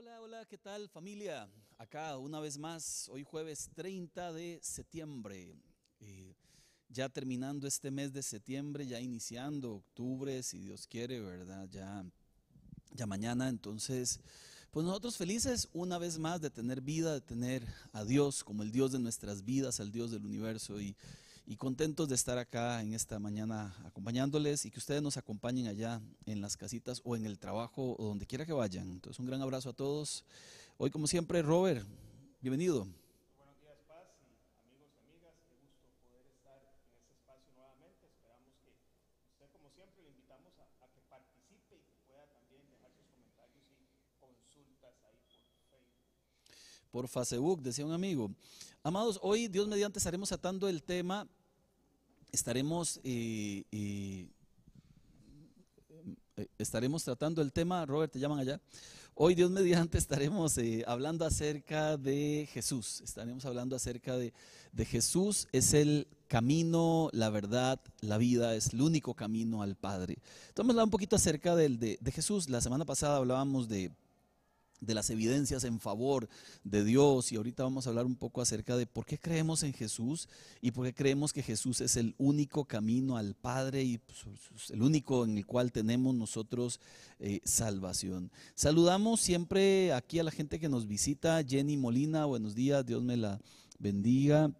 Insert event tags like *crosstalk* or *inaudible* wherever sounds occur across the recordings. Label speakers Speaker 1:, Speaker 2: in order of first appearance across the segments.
Speaker 1: Hola, hola, ¿qué tal familia? Acá una vez más, hoy jueves 30 de septiembre, eh, ya terminando este mes de septiembre, ya iniciando octubre, si Dios quiere, ¿verdad? Ya, ya mañana, entonces, pues nosotros felices una vez más de tener vida, de tener a Dios como el Dios de nuestras vidas, al Dios del universo y y contentos de estar acá en esta mañana acompañándoles y que ustedes nos acompañen allá en las casitas o en el trabajo o donde quiera que vayan. Entonces un gran abrazo a todos. Hoy como siempre, Robert, bienvenido.
Speaker 2: Buenos días, Paz, amigos y amigas. Qué gusto poder estar en este espacio nuevamente. Esperamos que usted, como siempre, le invitamos a, que participe y pueda también dejar sus comentarios y consultas ahí por Facebook.
Speaker 1: Por Facebook, decía un amigo. Amados, hoy Dios mediante estaremos atando el tema estaremos, eh, eh, eh, estaremos tratando el tema, Robert, te llaman allá. Hoy, Dios *laughs* mediante, estaremos hablando acerca de Jesús. Estaremos hablando acerca de, de, Jesús. Es el camino, la verdad, la vida. Es el único camino al Padre. Hablar un poquito acerca del, de, de Jesús. La semana pasada hablábamos de de las evidencias en favor de Dios y ahorita vamos a hablar un poco acerca de por qué creemos en Jesús y por qué creemos que Jesús es el único camino al Padre y pues, el único en el cual tenemos nosotros eh, salvación. Saludamos siempre aquí a la gente que nos visita, Jenny Molina, buenos días, Dios me la bendiga.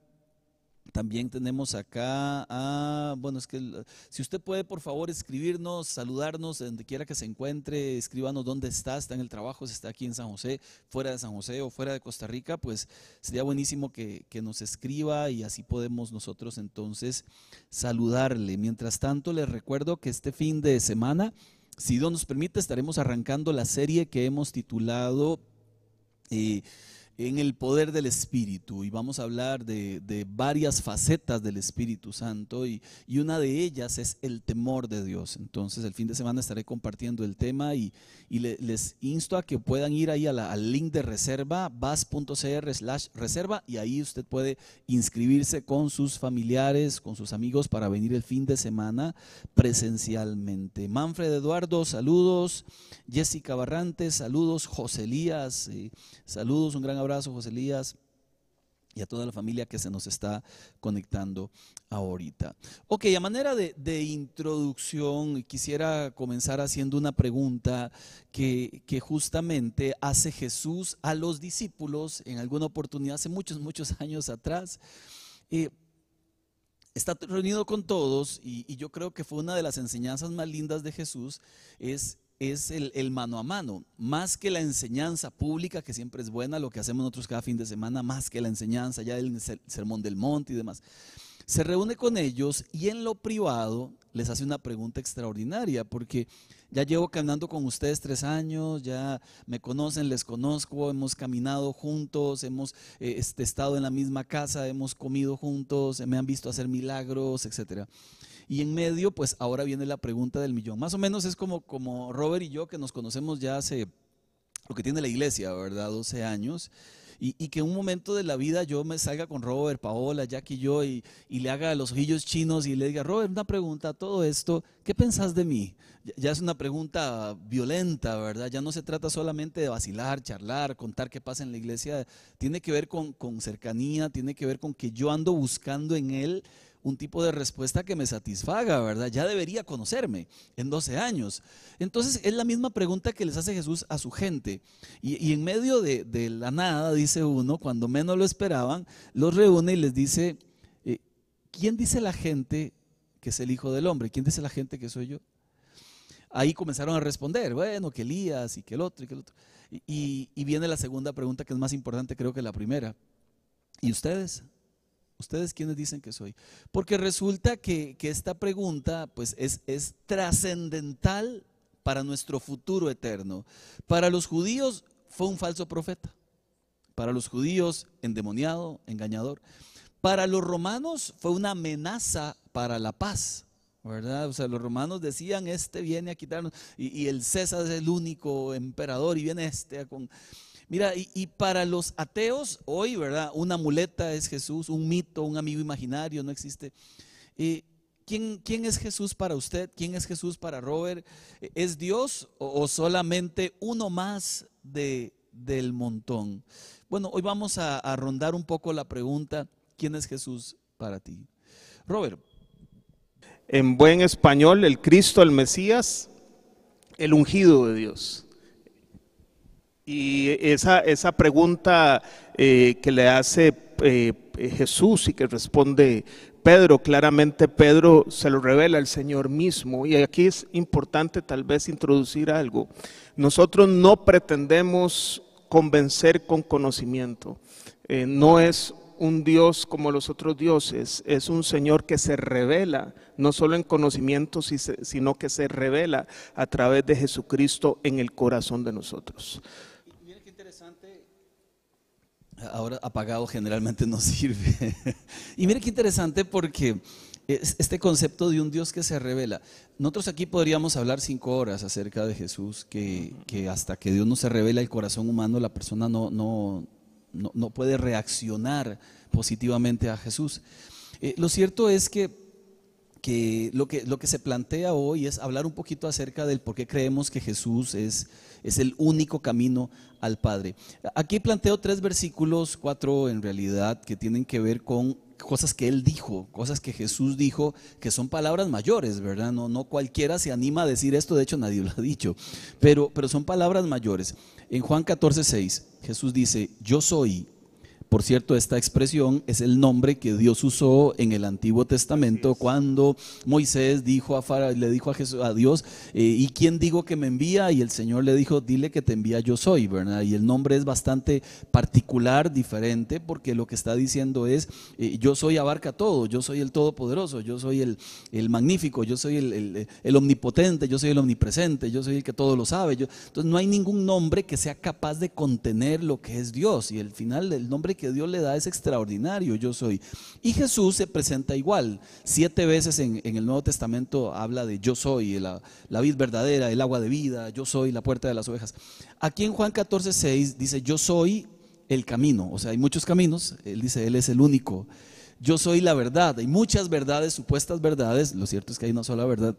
Speaker 1: También tenemos acá, ah, bueno, es que si usted puede por favor escribirnos, saludarnos donde quiera que se encuentre, escríbanos dónde está, está en el trabajo, si está aquí en San José, fuera de San José o fuera de Costa Rica, pues sería buenísimo que, que nos escriba y así podemos nosotros entonces saludarle. Mientras tanto, les recuerdo que este fin de semana, si Dios nos permite, estaremos arrancando la serie que hemos titulado... Eh, en el poder del Espíritu y vamos a hablar de, varias facetas del Espíritu Santo y, una de ellas es el temor de Dios. Entonces el fin de semana estaré compartiendo el tema y, les insto a que puedan ir ahí al link de reserva, vas.cr slash reserva y ahí usted puede inscribirse con sus familiares, con sus amigos para venir el fin de semana presencialmente. Manfred Eduardo, saludos. Jessica Barrantes, saludos. José Elías, eh, saludos, un gran abrazo abrazo, José Elías y a toda la familia que se nos está conectando ahorita. Ok, a manera de, introducción, quisiera comenzar haciendo una pregunta que, que, justamente hace Jesús a los discípulos en alguna oportunidad, hace muchos, muchos años atrás. Eh, está reunido con todos y, y yo creo que fue una de las enseñanzas más lindas de Jesús, es es el, mano a mano, más que la enseñanza pública, que siempre es buena, lo que hacemos nosotros cada fin de semana, más que la enseñanza, ya el sermón del monte y demás. Se reúne con ellos y en lo privado les hace una pregunta extraordinaria, porque ya llevo caminando con ustedes tres años, ya me conocen, les conozco, hemos caminado juntos, hemos eh, este, estado en la misma casa, hemos comido juntos, me han visto hacer milagros, etcétera. Y en medio, pues ahora viene la pregunta del millón. Más o menos es como, como Robert y yo que nos conocemos ya hace lo que tiene la iglesia, ¿verdad? 12 años. Y, que en un momento de la vida yo me salga con Robert, Paola, Jack y yo y, le haga los ojillos chinos y le diga, Robert, una pregunta, todo esto, ¿qué pensás de mí? Ya es una pregunta violenta, ¿verdad? Ya no se trata solamente de vacilar, charlar, contar qué pasa en la iglesia, tiene que ver con, con cercanía, tiene que ver con que yo ando buscando en él un tipo de respuesta que me satisfaga, ¿verdad? Ya debería conocerme en 12 años. Entonces es la misma pregunta que les hace Jesús a su gente. Y, en medio de, la nada, dice uno, cuando menos lo esperaban, los reúne y les dice, eh, ¿quién dice la gente que es el Hijo del Hombre? ¿Quién dice la gente que soy yo? Ahí comenzaron a responder, bueno, que Elías y que el otro y que el otro. y viene la segunda pregunta que es más importante creo que la primera. ¿Y ustedes? ¿Ustedes quiénes dicen que soy? Porque resulta que, esta pregunta pues es, es trascendental para nuestro futuro eterno. Para los judíos fue un falso profeta. Para los judíos, endemoniado, engañador. Para los romanos fue una amenaza para la paz. ¿verdad? O sea, los romanos decían, este viene a quitarnos, y, y el César es el único emperador, y viene este con... Mira, y, para los ateos, hoy, ¿verdad? Una muleta es Jesús, un mito, un amigo imaginario, no existe. Eh, ¿quién, ¿Quién es Jesús para usted? ¿Quién es Jesús para Robert? ¿Es Dios o, solamente uno más de del montón. Bueno, hoy vamos a, a rondar un poco la pregunta, ¿quién es Jesús para ti? Robert.
Speaker 2: En buen español, el Cristo, el Mesías, el ungido de Dios. Y esa, esa pregunta eh, que le hace eh, Jesús y que responde Pedro, claramente Pedro se lo revela el Señor mismo. Y aquí es importante tal vez introducir algo. Nosotros no pretendemos convencer con conocimiento. Eh, no es un Dios como los otros dioses, es un Señor que se revela, no solo en conocimiento, sino que se revela a través de Jesucristo en el corazón de nosotros.
Speaker 1: Ahora apagado generalmente no *laughs* sirve. y mire qué interesante porque este concepto de un Dios que se revela. Nosotros aquí podríamos hablar cinco horas acerca de Jesús, que, hasta que Dios no se revela el corazón humano, la persona no, no, no, puede reaccionar positivamente a Jesús. Eh, lo cierto es que, que, lo que lo que se plantea hoy es hablar un poquito acerca del por qué creemos que Jesús es, es el único camino al Padre. Aquí planteo tres versículos, cuatro en realidad, que tienen que ver con cosas que él dijo, cosas que Jesús dijo, que son palabras mayores, ¿verdad? No, no cualquiera se anima a decir esto, de hecho nadie lo ha dicho, pero, pero son palabras mayores. En Juan 14, 6, Jesús dice, yo soy por cierto, esta expresión es el nombre que Dios usó en el Antiguo Testamento cuando Moisés dijo a le dijo a, Jesús, a Dios, eh, ¿y quién digo que me envía? Y el Señor le dijo, dile que te envía yo soy, ¿verdad? Y el nombre es bastante particular, diferente, porque lo que está diciendo es, eh, yo soy abarca todo, yo soy el todopoderoso, yo soy el, el magnífico, yo soy el, el, omnipotente, yo soy el omnipresente, yo soy el que todo lo sabe. Yo, entonces no hay ningún nombre que sea capaz de contener lo que es Dios. Y el final del nombre que Dios le da es extraordinario, yo soy. Y Jesús se presenta igual. Siete veces en, el Nuevo Testamento habla de yo soy, la, la vid verdadera, el agua de vida, yo soy la puerta de las ovejas. Aquí en Juan 14, 6 dice yo soy el camino. O sea, hay muchos caminos. Él dice, Él es el único. Yo soy la verdad. Hay muchas verdades, supuestas verdades. Lo cierto es que hay una sola verdad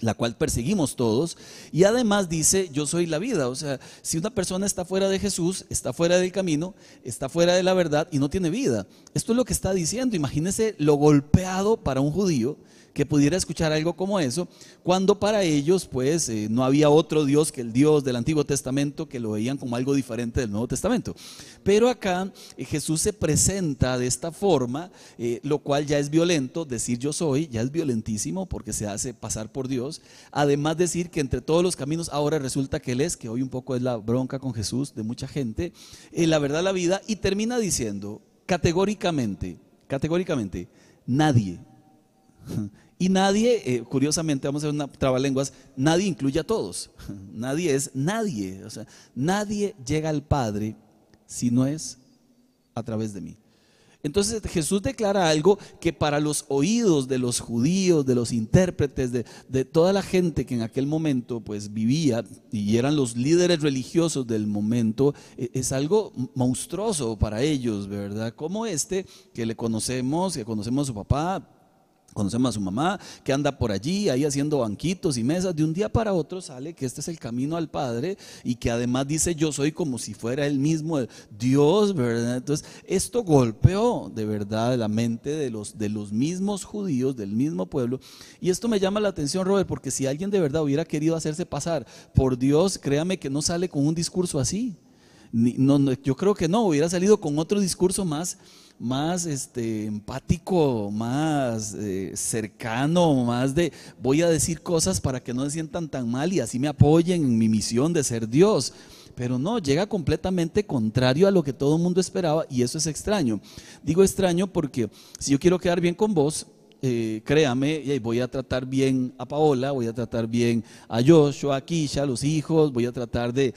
Speaker 1: la cual perseguimos todos, y además dice, yo soy la vida. O sea, si una persona está fuera de Jesús, está fuera del camino, está fuera de la verdad y no tiene vida. Esto es lo que está diciendo. Imagínese lo golpeado para un judío que pudiera escuchar algo como eso, cuando para ellos pues eh, no había otro Dios que el Dios del Antiguo Testamento que lo veían como algo diferente del Nuevo Testamento. Pero acá eh, Jesús se presenta de esta forma, eh, lo cual ya es violento, decir yo soy, ya es violentísimo porque se hace pasar por Dios. Además decir que entre todos los caminos ahora resulta que Él es, que hoy un poco es la bronca con Jesús de mucha gente, la verdad, la vida, y termina diciendo categóricamente, categóricamente, nadie *laughs* y nadie, eh, curiosamente, vamos a hacer una trabalenguas, nadie incluye a todos. *laughs* Nadie es nadie. O sea, nadie llega al Padre si no es a través de mí. Entonces Jesús declara algo que para los oídos de los judíos, de los intérpretes, de, toda la gente que en aquel momento pues vivía y eran los líderes religiosos del momento, e, es algo monstruoso para ellos, ¿verdad? Como este que le conocemos, que conocemos a su papá, Conocemos a su mamá que anda por allí, ahí haciendo banquitos y mesas. De un día para otro sale que este es el camino al Padre y que además dice yo soy como si fuera el mismo Dios, ¿verdad? Entonces, esto golpeó de verdad la mente de los, de los mismos judíos, del mismo pueblo. Y esto me llama la atención, Robert, porque si alguien de verdad hubiera querido hacerse pasar por Dios, créame que no sale con un discurso así. No, yo creo que no, hubiera salido con otro discurso más más este, empático, más eh, cercano, más de voy a decir cosas para que no se sientan tan mal y así me apoyen en mi misión de ser Dios. Pero no, llega completamente contrario a lo que todo el mundo esperaba y eso es extraño. Digo extraño porque si yo quiero quedar bien con vos, eh, créame, voy a tratar bien a Paola, voy a tratar bien a Joshua, a Kisha, a los hijos, voy a tratar de,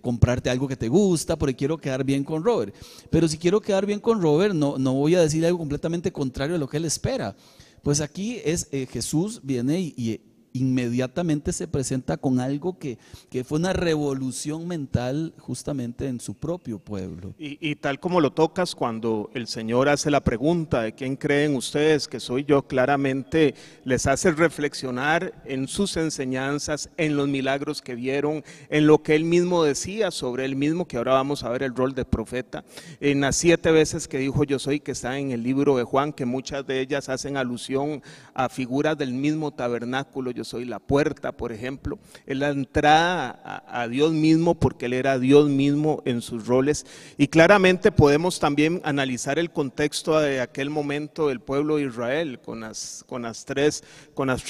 Speaker 1: comprarte algo que te gusta, porque quiero quedar bien con Robert. Pero si quiero quedar bien con Robert, no, no voy a decir algo completamente contrario a lo que él espera. Pues aquí es eh, Jesús viene y, inmediatamente se presenta con algo que, que fue una revolución mental justamente en su propio pueblo.
Speaker 2: Y, y, tal como lo tocas cuando el Señor hace la pregunta de quién creen ustedes que soy yo, claramente les hace reflexionar en sus enseñanzas, en los milagros que vieron, en lo que él mismo decía sobre él mismo, que ahora vamos a ver el rol de profeta, en las siete veces que dijo yo soy, que está en el libro de Juan, que muchas de ellas hacen alusión a figuras del mismo tabernáculo, yo soy la puerta, por ejemplo, en la entrada a, Dios mismo, porque él era Dios mismo en sus roles. Y claramente podemos también analizar el contexto de aquel momento del pueblo de Israel, con las, tres,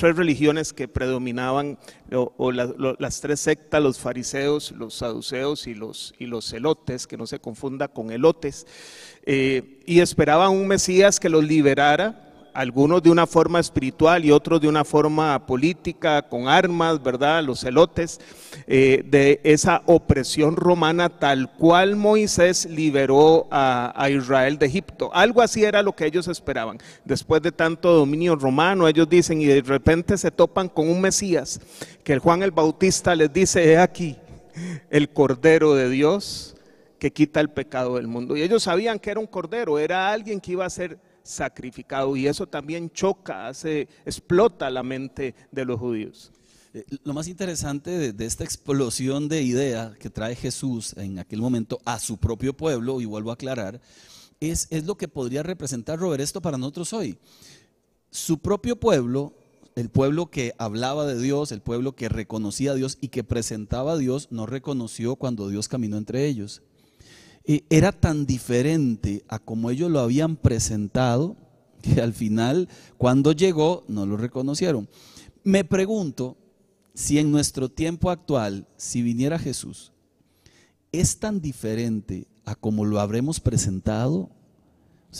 Speaker 2: religiones que predominaban, o, las tres sectas, los fariseos, los saduceos y los, y los celotes, que no se confunda con elotes, eh, y esperaban un Mesías que los liberara algunos de una forma espiritual y otros de una forma política, con armas, ¿verdad? Los celotes, eh, de esa opresión romana tal cual Moisés liberó a, Israel de Egipto. Algo así era lo que ellos esperaban. Después de tanto dominio romano, ellos dicen, y de repente se topan con un Mesías, que Juan el Bautista les dice, he aquí, el Cordero de Dios que quita el pecado del mundo. Y ellos sabían que era un cordero, era alguien que iba a ser sacrificado y eso también choca, hace, explota la mente de los judíos.
Speaker 1: Eh, Lo más interesante de, esta explosión de idea que trae Jesús en aquel momento a su propio pueblo, y vuelvo a aclarar, es, es lo que podría representar Robert esto para nosotros hoy. Su propio pueblo, el pueblo que hablaba de Dios, el pueblo que reconocía a Dios y que presentaba a Dios, no reconoció cuando Dios caminó entre ellos era tan diferente a como ellos lo habían presentado que al final, cuando llegó, no lo reconocieron. Me pregunto si en nuestro tiempo actual, si viniera Jesús, es tan diferente a como lo habremos presentado.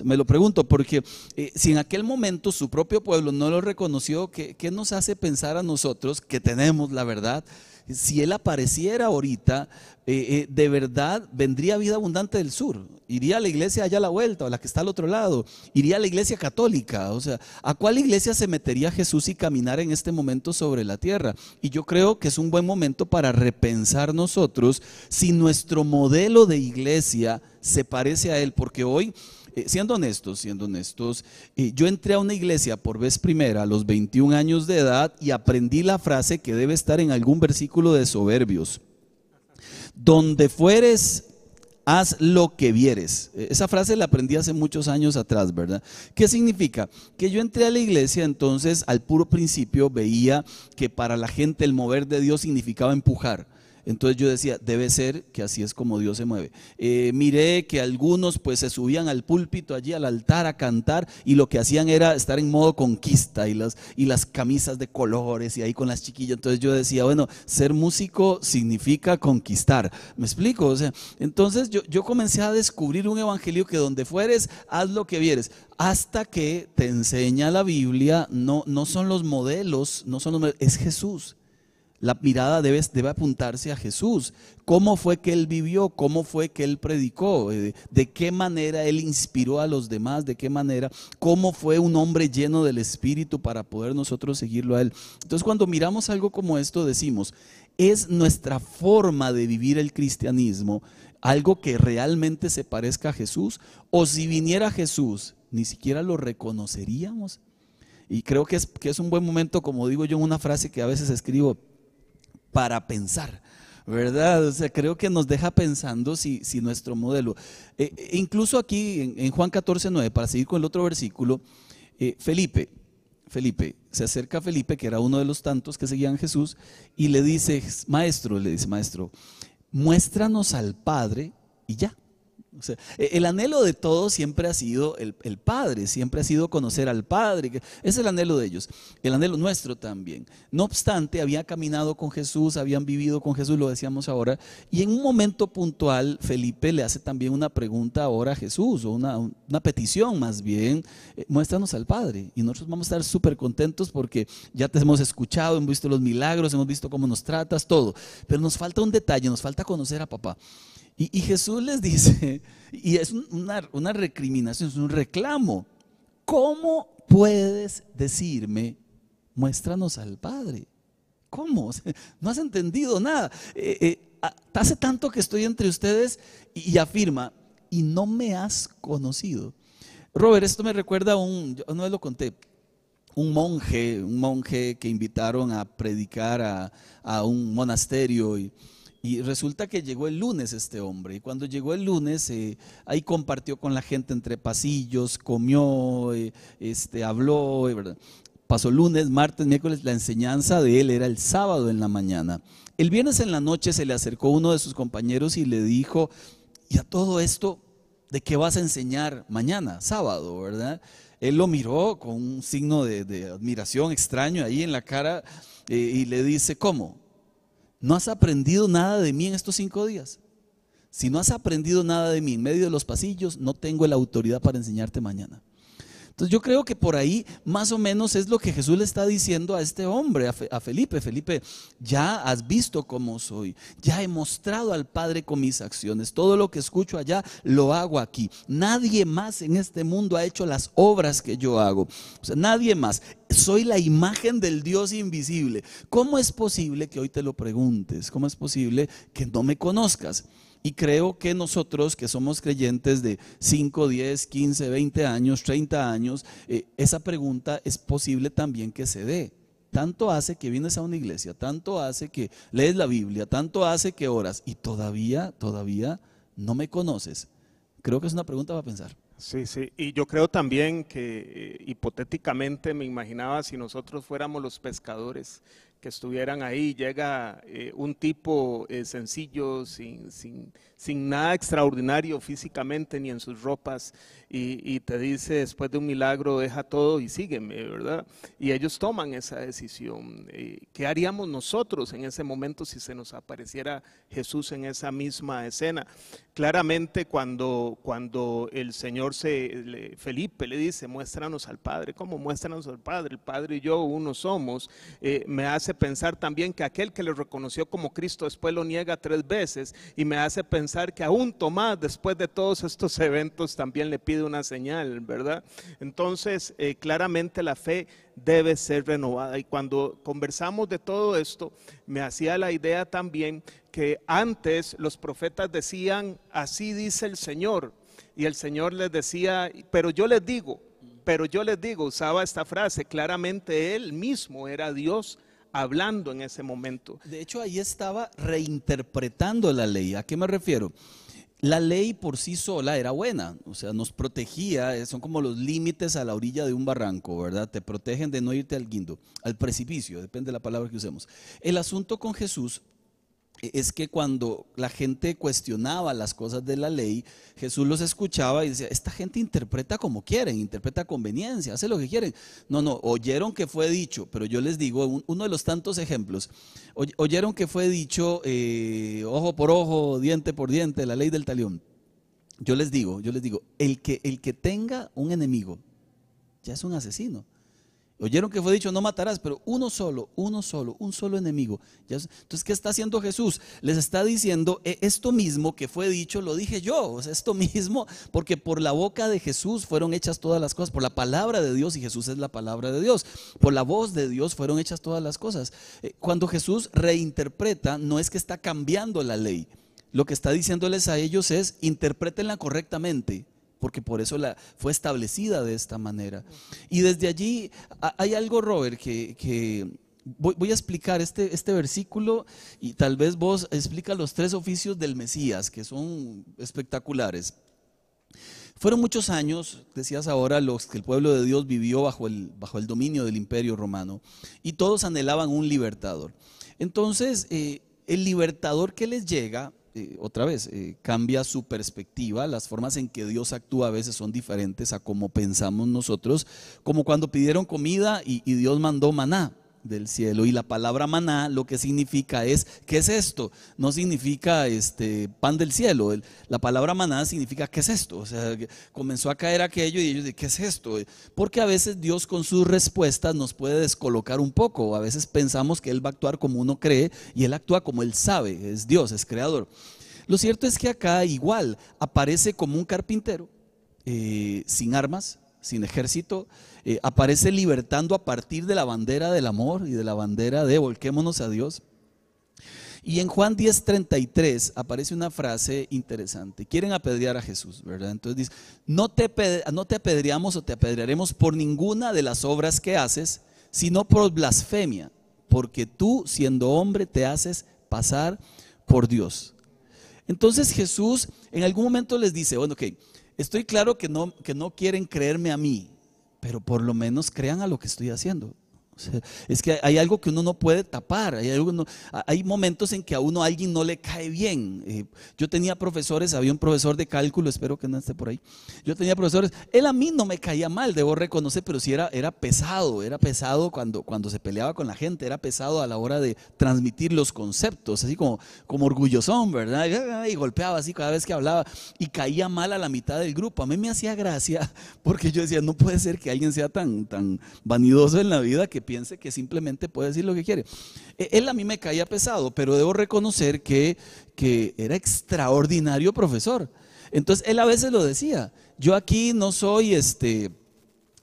Speaker 1: Me lo pregunto porque eh, si en aquel momento su propio pueblo no lo reconoció, ¿qué, ¿qué, nos hace pensar a nosotros que tenemos la verdad? Si Él apareciera ahorita, eh, eh, de verdad vendría vida abundante del sur. Iría a la iglesia allá a la vuelta, o la que está al otro lado. Iría a la iglesia católica. O sea, ¿a cuál iglesia se metería Jesús y caminar en este momento sobre la tierra? Y yo creo que es un buen momento para repensar nosotros si nuestro modelo de iglesia se parece a Él, porque hoy eh, siendo honestos, siendo honestos, eh, yo entré a una iglesia por vez primera a los 21 años de edad y aprendí la frase que debe estar en algún versículo de Soberbios. Donde fueres, haz lo que vieres. Eh, esa frase la aprendí hace muchos años atrás, ¿verdad? ¿Qué significa? Que yo entré a la iglesia, entonces al puro principio veía que para la gente el mover de Dios significaba empujar. Entonces yo decía, debe ser que así es como Dios se mueve. Eh, miré que algunos pues se subían al púlpito allí al altar a cantar y lo que hacían era estar en modo conquista y las, y las camisas de colores y ahí con las chiquillas. Entonces yo decía, bueno, ser músico significa conquistar. ¿Me explico? O sea, entonces yo, yo comencé a descubrir un evangelio que donde fueres, haz lo que vieres hasta que te enseña la Biblia, no, no son los modelos, no son los es Jesús. La mirada debe, debe, apuntarse a Jesús. ¿Cómo fue que Él vivió? ¿Cómo fue que Él predicó? ¿De, ¿De qué manera Él inspiró a los demás? ¿De qué manera? ¿Cómo fue un hombre lleno del Espíritu para poder nosotros seguirlo a Él? Entonces cuando miramos algo como esto decimos, es nuestra forma de vivir el cristianismo algo que realmente se parezca a Jesús? ¿O si viniera Jesús, ni siquiera lo reconoceríamos? Y creo que es, que es un buen momento, como digo yo en una frase que a veces escribo, para pensar, ¿verdad? O sea, creo que nos deja pensando si, si nuestro modelo. Eh, incluso aquí en, en, Juan 14, 9, para seguir con el otro versículo, eh, Felipe, Felipe, se acerca a Felipe, que era uno de los tantos que seguían a Jesús, y le dice, maestro, le dice, maestro, muéstranos al Padre y ya. Sea, el anhelo de todos siempre ha sido el, el, Padre, siempre ha sido conocer al Padre. Es el anhelo de ellos, el anhelo nuestro también. No obstante, había caminado con Jesús, habían vivido con Jesús, lo decíamos ahora, y en un momento puntual Felipe le hace también una pregunta ahora a Jesús, o una, una petición más bien, eh, muéstranos al Padre. Y nosotros vamos a estar súper contentos porque ya te hemos escuchado, hemos visto los milagros, hemos visto cómo nos tratas, todo. Pero nos falta un detalle, nos falta conocer a papá. Y, y, Jesús les dice, *laughs* y es una, una, recriminación, es un reclamo, ¿cómo puedes decirme, muéstranos al Padre. ¿Cómo? *laughs* No has entendido nada. Eh, eh, hace tanto que estoy entre ustedes y, afirma, y no me has conocido. Robert, esto me recuerda a un, yo no lo conté, un monje, un monje que invitaron a predicar a, un monasterio y, resulta que llegó el lunes este hombre y cuando llegó el lunes eh, ahí compartió con la gente entre pasillos, comió, este, habló, ¿verdad? Pasó lunes, martes, miércoles, la enseñanza de él era el sábado en la mañana. El viernes en la noche se le acercó uno de sus compañeros y le dijo, ¿y a todo esto de qué vas a enseñar mañana, sábado, verdad? Él lo miró con un signo de, admiración extraño ahí en la cara eh, y le dice, ¿cómo? ¿No has aprendido nada de mí en estos cinco días? Si no has aprendido nada de mí en medio de los pasillos, no tengo la autoridad para enseñarte mañana. Entonces yo creo que por ahí más o menos es lo que Jesús le está diciendo a este hombre, a, Felipe. Felipe, ya has visto cómo soy, ya he mostrado al Padre con mis acciones. Todo lo que escucho allá lo hago aquí. Nadie más en este mundo ha hecho las obras que yo hago. O sea, nadie más. Soy la imagen del Dios invisible. ¿Cómo es posible que hoy te lo preguntes? ¿Cómo es posible que no me conozcas? Y creo que nosotros que somos creyentes de 5, 10, 15, 20 años, 30 años, eh, esa pregunta es posible también que se dé. Tanto hace que vienes a una iglesia, tanto hace que lees la Biblia, tanto hace que oras y todavía, todavía no me conoces. Creo que es una pregunta para pensar.
Speaker 2: Sí, sí, y yo creo también que eh, hipotéticamente me imaginaba si nosotros fuéramos los pescadores que estuvieran ahí, llega eh, un tipo eh, sencillo, sin, sin, sin, nada extraordinario físicamente ni en sus ropas, y, te dice después de un milagro, deja todo y sígueme, ¿verdad? Y ellos toman esa decisión. Eh, ¿Qué haríamos nosotros en ese momento si se nos apareciera Jesús en esa misma escena? Claramente cuando, cuando el Señor se, Felipe le dice, muéstranos al Padre, ¿cómo muéstranos al Padre? El Padre y yo uno somos, me hace pensar también que aquel que le reconoció como Cristo después lo niega tres veces y me hace pensar que aún Tomás después de todos estos eventos también le pide una señal, ¿verdad? Entonces, eh, claramente la fe debe ser renovada y cuando conversamos de todo esto, me hacía la idea también que antes los profetas decían, así dice el Señor, y el Señor les decía, pero yo les digo, pero yo les digo, usaba esta frase, claramente él mismo era Dios hablando en ese momento.
Speaker 1: De hecho, ahí estaba reinterpretando la ley. ¿A qué me refiero? La ley por sí sola era buena, o sea, nos protegía, eh, son como los límites a la orilla de un barranco, ¿verdad? Te protegen de no irte al guindo, al precipicio, depende de la palabra que usemos. El asunto con Jesús es que cuando la gente cuestionaba las cosas de la ley, Jesús los escuchaba y decía, esta gente interpreta como quieren, interpreta conveniencia, hace lo que quieren. No, no, oyeron que fue dicho, pero yo les digo, uno de los tantos ejemplos, oyeron que fue dicho eh, ojo por ojo, diente por diente, la ley del talión. Yo les digo, yo les digo, el que, el que tenga un enemigo, ya es un asesino. Oyeron que fue dicho, no matarás, pero uno solo, uno solo, un solo enemigo. Entonces, ¿qué está haciendo Jesús? Les está diciendo, e, esto mismo que fue dicho, lo dije yo. O sea, esto *laughs* mismo, porque por la boca de Jesús fueron hechas todas las cosas, por la palabra de Dios, y Jesús es la palabra de Dios, por la voz de Dios fueron hechas todas las cosas. Eh, cuando Jesús reinterpreta, no es que está cambiando la ley. Lo que está diciéndoles a ellos es, interprétenla correctamente porque por eso la, fue establecida de esta manera. Y desde allí hay algo, Robert, que, voy, a explicar este, este versículo y tal vez vos explica los tres oficios del Mesías, que son espectaculares. Fueron muchos años, decías ahora, los que el pueblo de Dios vivió bajo el, bajo el dominio del imperio romano y todos anhelaban un libertador. Entonces, eh, el libertador que les llega eh, otra vez, eh, cambia su perspectiva, las formas en que Dios actúa a veces son diferentes a como pensamos nosotros, como cuando pidieron comida y Dios mandó maná del cielo. Y la palabra maná lo que significa es, ¿qué es esto? No significa este pan del cielo. La palabra maná significa, ¿qué es esto? O sea, comenzó a caer aquello y ellos dicen, ¿qué es esto? Porque a veces Dios con sus respuestas nos puede descolocar un poco. A veces pensamos que Él va a actuar como uno cree y Él actúa como Él sabe. Es Dios, es creador. Lo cierto es que acá igual aparece como un carpintero, eh, sin armas, sin ejército, eh, aparece libertando a partir de la bandera del amor y de la bandera de volquémonos a Dios. Y en Juan 10:33 aparece una frase interesante. Quieren apedrear a Jesús, ¿verdad? Entonces dice, no te, no te apedreamos o te apedrearemos por ninguna de las obras que haces, sino por blasfemia, porque tú siendo hombre te haces pasar por Dios. Entonces Jesús en algún momento les dice, bueno, ok, estoy claro que no, que no quieren creerme a mí, pero por lo menos crean a lo que estoy haciendo es que hay algo que uno no puede tapar. Hay, hay momentos en que a uno alguien no le cae bien. Eh, yo tenía profesores, había un profesor de cálculo, espero que no esté por ahí. Yo tenía profesores, él a mí no me caía mal, debo reconocer, pero sí era, era pesado, era pesado cuando, cuando se peleaba con la gente, era pesado a la hora de transmitir los conceptos, así como, como orgullosón, ¿verdad? Y golpeaba así cada vez que hablaba y caía mal a la mitad del grupo. A mí me hacía gracia *laughs* porque yo decía, no puede ser que alguien sea tan, tan vanidoso en la vida que piense que simplemente puede decir lo que quiere. E, él a mí me caía pesado, pero debo reconocer que, era extraordinario profesor. Entonces él a veces lo decía, yo aquí no soy este...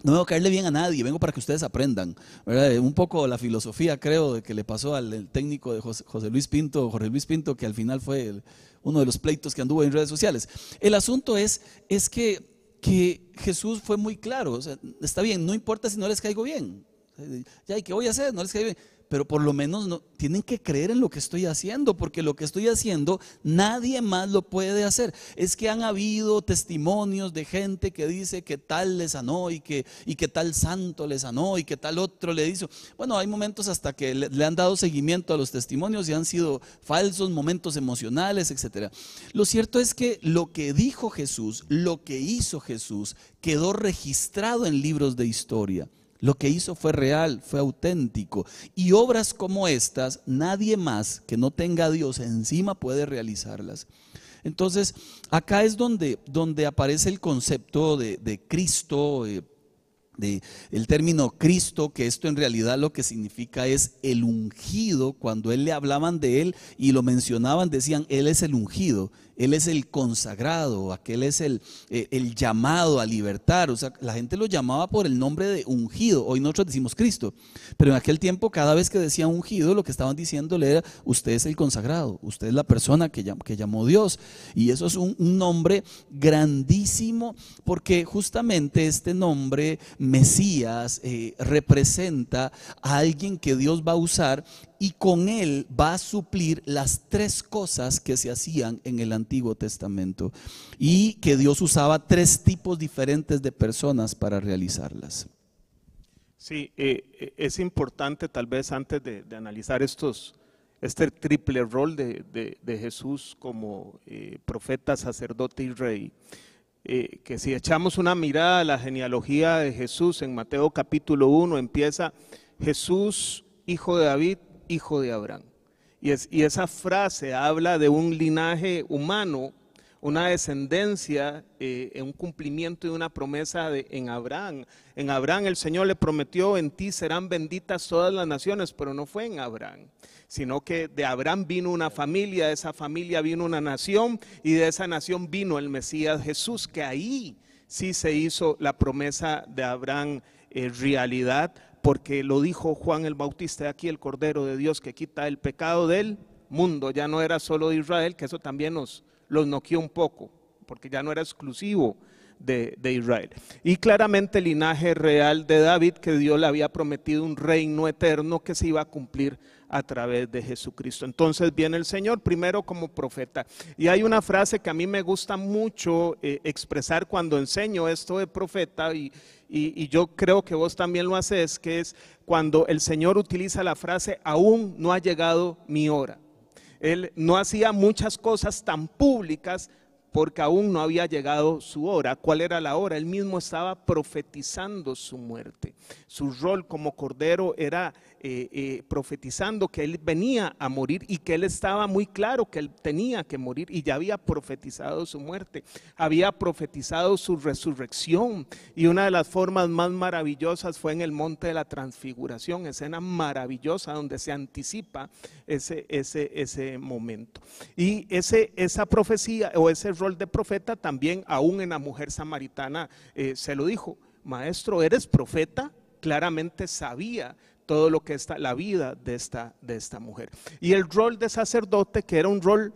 Speaker 1: No vengo a caerle bien a nadie, vengo para que ustedes aprendan. Un poco la filosofía, creo, de que le pasó al técnico de José, Luis Pinto, Jorge Luis Pinto, que al final fue uno de los pleitos que anduvo en redes sociales. El asunto es, que Jesús fue muy claro. está bien, no importa si no les caigo bien. Ya, ¿y qué voy a hacer? No les Pero por lo menos no, tienen que creer en lo que estoy haciendo, porque lo que estoy haciendo nadie más lo puede hacer. Es que han habido testimonios de gente que dice que tal le sanó y que, y que tal santo le sanó y que tal otro le hizo. Bueno, hay momentos hasta que le, le han dado seguimiento a los testimonios y han sido falsos, momentos emocionales, etc. Lo cierto es que lo que dijo Jesús, lo que hizo Jesús, quedó registrado en libros de historia. Lo que hizo fue real, fue auténtico. Y obras como estas, nadie más que no tenga a Dios encima puede realizarlas. Entonces, acá es donde, donde aparece el concepto de, Cristo, eh, de el término Cristo, que esto en realidad lo que significa es el ungido. Cuando él le hablaban de él y lo mencionaban, decían, Él es el ungido. Él es el consagrado, aquel es el, eh, el, llamado a libertar. O sea, la gente lo llamaba por el nombre de ungido. Hoy nosotros decimos Cristo. Pero en aquel tiempo, cada vez que decían ungido, lo que estaban diciéndole era, usted es el consagrado, usted es la persona que, que llamó Dios. Y eso es un, nombre grandísimo porque justamente este nombre, Mesías, eh, representa a alguien que Dios va a usar y con él va a suplir las tres cosas que se hacían en el Antiguo Testamento y que Dios usaba tres tipos diferentes de personas para realizarlas.
Speaker 2: Sí, eh, eh, es importante tal vez antes de, analizar estos, este triple rol de, Jesús como eh, profeta, sacerdote y rey, que si echamos una mirada a la genealogía de Jesús en Mateo capítulo 1, empieza Jesús, hijo de David, hijo de Abraham. Y, es, y esa frase habla de un linaje humano, una descendencia, eh, un cumplimiento de una promesa en Abraham. En Abraham el Señor le prometió, en ti serán benditas todas las naciones, pero no fue en Abraham, sino que de Abraham vino una familia, de esa familia vino una nación y de esa nación vino el Mesías Jesús, que ahí sí se hizo la promesa de Abraham eh, realidad porque lo dijo Juan el Bautista, aquí el Cordero de Dios que quita el pecado del mundo, ya no era solo de Israel, que eso también nos los noqueó un poco, porque ya no era exclusivo de, de, Israel. Y claramente el linaje real de David, que Dios le había prometido un reino eterno que se iba a cumplir a través de Jesucristo. Entonces viene el Señor primero como profeta. Y hay una frase que a mí me gusta mucho eh, expresar cuando enseño esto de profeta y, y, yo creo que vos también lo haces, que es cuando el Señor utiliza la frase, aún no ha llegado mi hora. Él no hacía muchas cosas tan públicas porque aún no había llegado su hora. ¿Cuál era la hora? Él mismo estaba profetizando su muerte. Su rol como cordero era eh, eh, profetizando que él venía a morir y que él estaba muy claro que él tenía que morir y ya había profetizado su muerte, había profetizado su resurrección y una de las formas más maravillosas fue en el monte de la transfiguración, escena maravillosa donde se anticipa ese, ese, ese momento. Y ese, esa profecía o ese rol de profeta también aún en la mujer samaritana eh, se lo dijo maestro, ¿eres profeta? Claramente sabía todo lo que está la vida de esta, de esta mujer. Y el rol de sacerdote, que era un rol,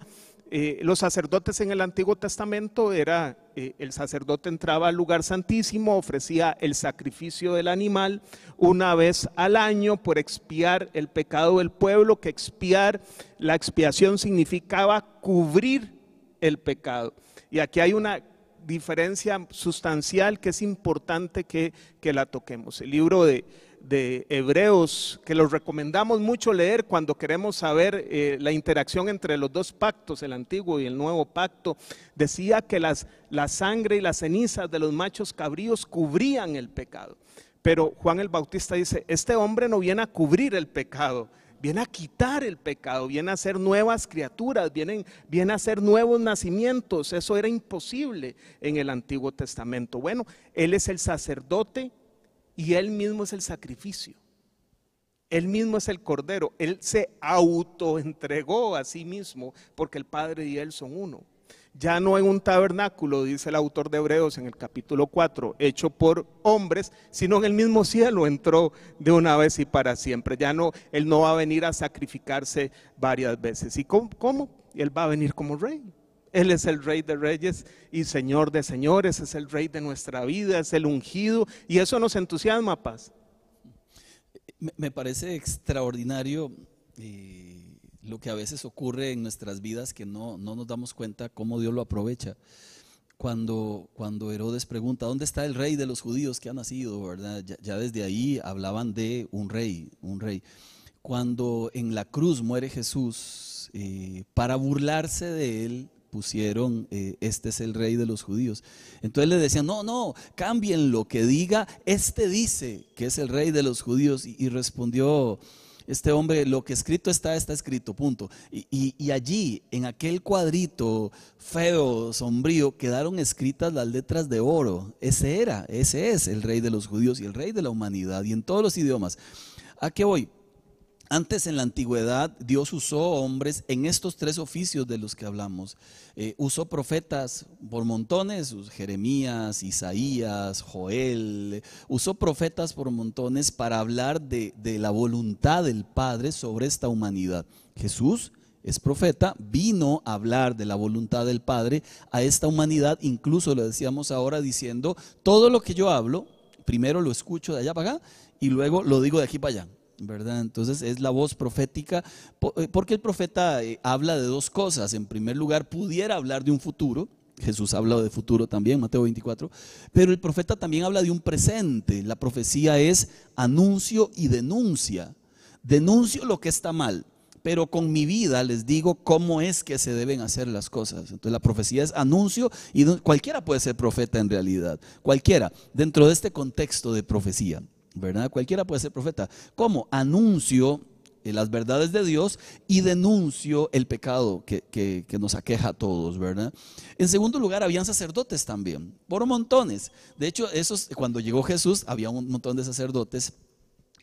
Speaker 2: eh, los sacerdotes en el Antiguo Testamento era, eh, el sacerdote entraba al lugar santísimo, ofrecía el sacrificio del animal una vez al año por expiar el pecado del pueblo, que expiar, la expiación significaba cubrir el pecado. Y aquí hay una diferencia sustancial que es importante que, que la toquemos. El libro de, de Hebreos, que los recomendamos mucho leer cuando queremos saber eh, la interacción entre los dos pactos, el antiguo y el nuevo pacto, decía que las, la sangre y las cenizas de los machos cabríos cubrían el pecado. Pero Juan el Bautista dice, este hombre no viene a cubrir el pecado, viene a quitar el pecado, viene a hacer nuevas criaturas, viene, viene a hacer nuevos nacimientos. Eso era imposible en el Antiguo Testamento. Bueno, Él es el sacerdote y Él mismo es el sacrificio. Él mismo es el cordero. Él se autoentregó a sí mismo porque el Padre y Él son uno. Ya no en un tabernáculo, dice el autor de Hebreos en el capítulo 4, hecho por hombres, sino en el mismo cielo entró de una vez y para siempre. Ya no, Él no va a venir a sacrificarse varias veces. ¿Y cómo? cómo? Él va a venir como rey. Él es el rey de reyes y señor de señores, es el rey de nuestra vida, es el ungido y eso nos entusiasma, paz.
Speaker 1: Me parece extraordinario eh, lo que a veces ocurre en nuestras vidas que no, nos damos cuenta cómo Dios lo aprovecha. Cuando, cuando Herodes pregunta, ¿dónde está el rey de los judíos que ha nacido? ¿verdad? Ya, desde ahí hablaban de un rey, un rey. Cuando en la cruz muere Jesús, eh, para burlarse de él, pusieron, eh, este es el rey de los judíos. Entonces le decían, no, no, cambien lo que diga, este dice que es el rey de los judíos. Y, respondió este hombre, lo que escrito está, está escrito, punto. Y, y, allí, en aquel cuadrito feo, sombrío, quedaron escritas las letras de oro. Ese era, ese es el rey de los judíos y el rey de la humanidad y en todos los idiomas. ¿A qué voy? Antes en la antigüedad Dios usó hombres en estos tres oficios de los que hablamos. Eh, usó profetas por montones, Jeremías, Isaías, Joel. Usó profetas por montones para hablar de, de la voluntad del Padre sobre esta humanidad. Jesús es profeta, vino a hablar de la voluntad del Padre a esta humanidad. Incluso lo decíamos ahora diciendo, todo lo que yo hablo, primero lo escucho de allá para acá y luego lo digo de aquí para allá. Entonces es la voz profética, eh, porque el profeta eh, habla de dos cosas. En primer lugar, pudiera hablar de un futuro, Jesús habla de futuro también, Mateo 24, pero el profeta también habla de un presente. La profecía es anuncio y denuncia. Denuncio lo que está mal, pero con mi vida les digo cómo es que se deben hacer las cosas. Entonces la profecía es anuncio y cualquiera puede ser profeta en realidad, cualquiera, dentro de este contexto de profecía. ¿Verdad? Cualquiera puede ser profeta. ¿Cómo? Anuncio eh, las verdades de Dios y denuncio el pecado que, que, nos aqueja a todos, ¿verdad? En segundo lugar, habían sacerdotes también, por montones. De hecho, esos, cuando llegó Jesús, había un montón de sacerdotes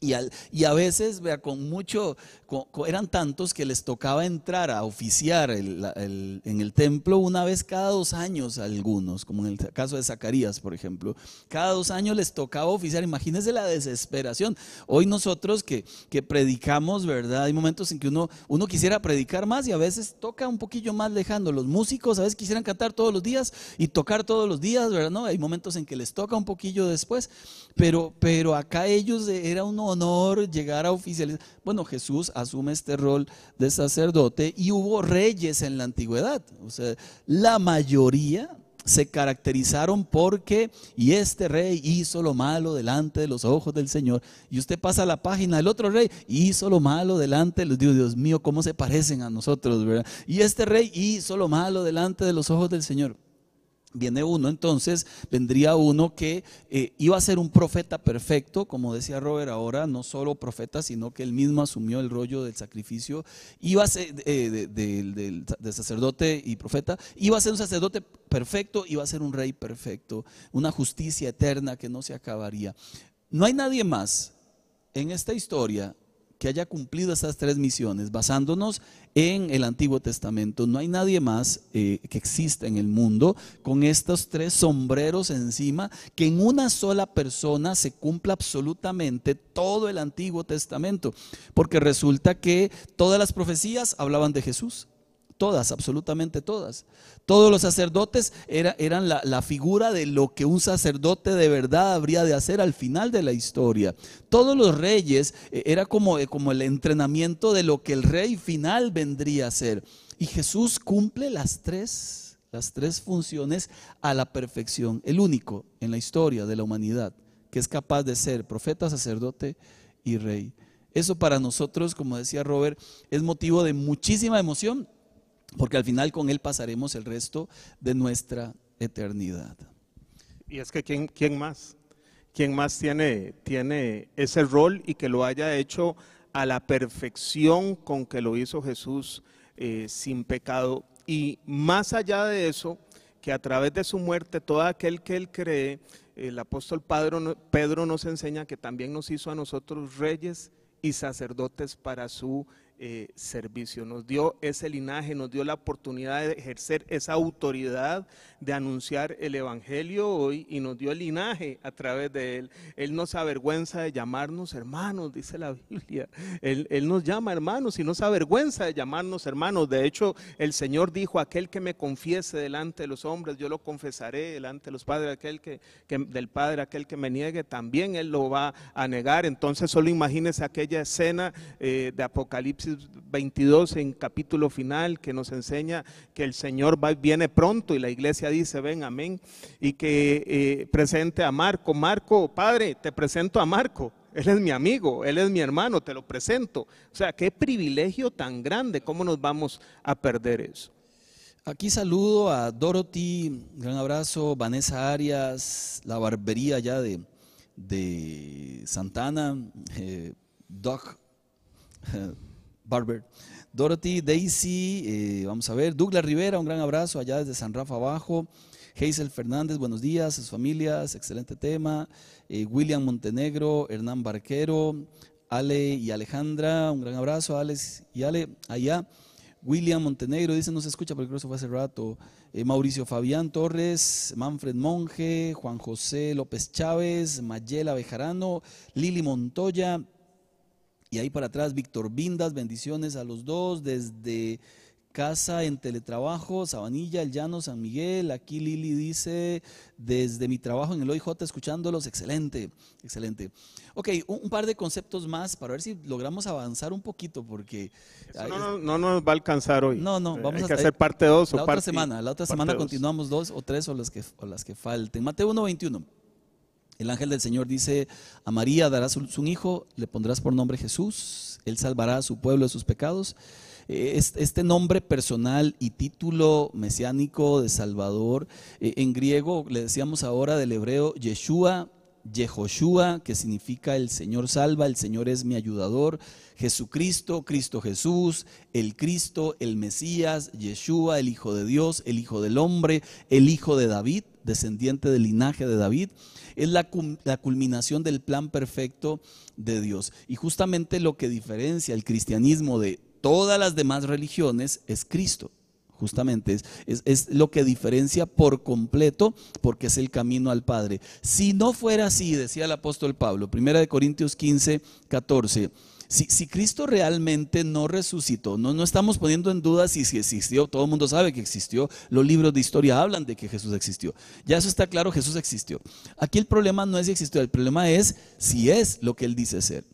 Speaker 1: y, a veces, vea, con mucho, eran tantos que les tocaba entrar a oficiar en el templo una vez cada dos años algunos, como en el caso de Zacarías, por ejemplo. Cada dos años les tocaba oficiar. Imagínense la desesperación. Hoy nosotros que, que predicamos, ¿verdad? Hay momentos en que uno, uno quisiera predicar más y a veces toca un poquillo más lejano. Los músicos a veces quisieran cantar todos los días y tocar todos los días, ¿verdad? ¿No? Hay momentos en que les toca un poquillo después, pero, pero acá ellos era uno honor llegar a oficializar. Bueno, Jesús asume este rol de sacerdote y hubo reyes en la antigüedad. O sea, la mayoría se caracterizaron porque, y este rey hizo lo malo delante de los ojos del Señor. Y usted pasa a la página, el otro rey hizo lo malo delante de los Dios, Dios mío, cómo se parecen a nosotros, ¿verdad? Y este rey hizo lo malo delante de los ojos del Señor. Viene uno, entonces vendría uno que eh, iba a ser un profeta perfecto, como decía Robert ahora, no solo profeta, sino que él mismo asumió el rollo del sacrificio, iba a ser eh, de, sacerdote y profeta, iba a ser un sacerdote perfecto, iba a ser un rey perfecto, una justicia eterna que no se acabaría. No hay nadie más en esta historia que haya cumplido estas tres misiones, basándonos en el Antiguo Testamento. No hay nadie más eh, que exista en el mundo con estos tres sombreros encima, que en una sola persona se cumpla absolutamente todo el Antiguo Testamento, porque resulta que todas las profecías hablaban de Jesús todas, absolutamente todas. Todos los sacerdotes eran la, figura de lo que un sacerdote de verdad habría de hacer al final de la historia. Todos los reyes eh, era como, eh, como el entrenamiento de lo que el rey final vendría a ser. Y Jesús cumple las tres, las tres funciones a la perfección. El único en la historia de la humanidad que es capaz de ser profeta, sacerdote y rey. Eso para nosotros, como decía Robert, es motivo de muchísima emoción porque al final con Él pasaremos el resto de nuestra eternidad.
Speaker 2: Y es que ¿quién, quién más? ¿Quién más tiene, tiene ese rol y que lo haya hecho a la perfección con que lo hizo Jesús eh, sin pecado? Y más allá de eso, que a través de su muerte todo aquel que Él cree, el apóstol Pedro, nos enseña que también nos hizo a nosotros reyes y sacerdotes para su eh, servicio, nos dio ese linaje, nos dio la oportunidad de ejercer esa autoridad de anunciar el Evangelio hoy y nos dio el linaje a través de él. Él nos avergüenza de llamarnos hermanos, dice la Biblia. Él, él nos llama hermanos y nos avergüenza de llamarnos hermanos. De hecho, el Señor dijo, aquel que me confiese delante de los hombres, yo lo confesaré delante de los padres, aquel que, del Padre, aquel que me niegue, también Él lo va a negar. Entonces solo imagínese aquella escena eh, de Apocalipsis 22 en capítulo final que nos enseña que el Señor viene pronto y la iglesia dice, ven, amén, y que eh, presente a Marco. Marco, Padre, te presento a Marco. Él es mi amigo, él es mi hermano, te lo presento. O sea, qué privilegio tan grande, ¿cómo nos vamos a perder eso?
Speaker 1: Aquí saludo a Dorothy, gran abrazo, Vanessa Arias, la barbería ya de, de Santana, eh, Doc, *laughs* Barber. Dorothy, Daisy, eh, vamos a ver, Douglas Rivera, un gran abrazo allá desde San Rafa abajo. Hazel Fernández, buenos días, sus familias, excelente tema. Eh, William Montenegro, Hernán Barquero, Ale y Alejandra, un gran abrazo, Alex y Ale, allá. William Montenegro dice, no se escucha porque creo que fue hace rato. Eh, Mauricio Fabián Torres, Manfred Monge, Juan José López Chávez, Mayela Bejarano, Lili Montoya, y ahí para atrás, Víctor Vindas, bendiciones a los dos desde casa en teletrabajo, Sabanilla, El Llano, San Miguel. Aquí Lili dice, desde mi trabajo en el OIJ, escuchándolos, excelente, excelente. Ok, un, par de conceptos más para ver si logramos avanzar un poquito, porque...
Speaker 2: no, no, nos va a alcanzar hoy.
Speaker 1: No, no, vamos
Speaker 2: a hacer parte 2 o
Speaker 1: la
Speaker 2: otra
Speaker 1: semana. La otra semana continuamos dos o tres o las que, o las que falten. Mateo 1.21. El ángel del Señor dice a María, darás un hijo, le pondrás por nombre Jesús, él salvará a su pueblo de sus pecados. Eh, este nombre personal y título mesiánico de Salvador, eh, en griego le decíamos ahora del hebreo Yeshua, Yehoshua, que significa el Señor salva, el Señor es mi ayudador, Jesucristo, Cristo Jesús, el Cristo, el Mesías, Yeshua, el Hijo de Dios, el Hijo del Hombre, el Hijo de David, descendiente del linaje de David es la, culminación del plan perfecto de Dios. Y justamente lo que diferencia el cristianismo de todas las demás religiones es Cristo. Justamente es, es, lo que diferencia por completo porque es el camino al Padre. Si no fuera así, decía el apóstol Pablo, 1 Corintios 15, 14, si, Cristo realmente no resucitó, no, estamos poniendo en duda si, si existió, todo el mundo sabe que existió, los libros de historia hablan de que Jesús existió. Ya eso está claro, Jesús existió. Aquí el problema no es si existió, el problema es si es lo que él dice ser.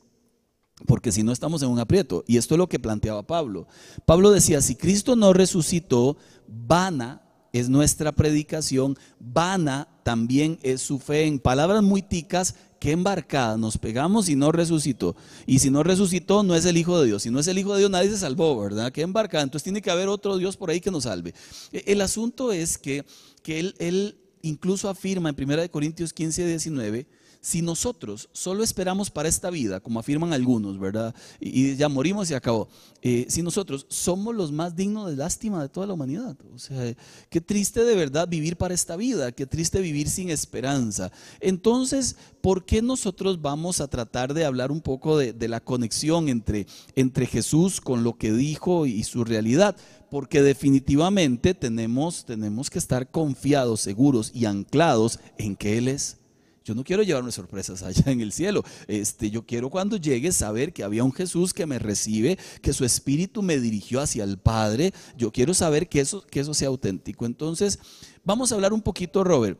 Speaker 1: Porque si no estamos en un aprieto. Y esto es lo que planteaba Pablo. Pablo decía, si Cristo no resucitó, vana es nuestra predicación, vana también es su fe. En palabras muy ticas, qué embarcada, nos pegamos y no resucitó. Y si no resucitó, no es el Hijo de Dios. Si no es el Hijo de Dios, nadie se salvó, ¿verdad? Qué embarcada. Entonces tiene que haber otro Dios por ahí que nos salve. E, el asunto es que, que él, incluso afirma en 1 Corintios 15, 19, si nosotros solo esperamos para esta vida, como afirman algunos, ¿verdad? Y, ya morimos y acabó. Eh, si nosotros somos los más dignos de lástima de toda la humanidad. O sea, qué triste de verdad vivir para esta vida, qué triste vivir sin esperanza. Entonces, ¿por qué nosotros vamos a tratar de hablar un poco de, de la conexión entre, entre Jesús con lo que dijo y su realidad? porque definitivamente tenemos, tenemos que estar confiados, seguros y anclados en que Él es yo no quiero llevarme sorpresas allá en el cielo. Este, yo quiero cuando llegue saber que había un Jesús que me recibe, que su espíritu me dirigió hacia el Padre. Yo quiero saber que eso, que eso sea auténtico. Entonces, vamos a hablar un poquito, Robert.